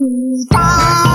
你爸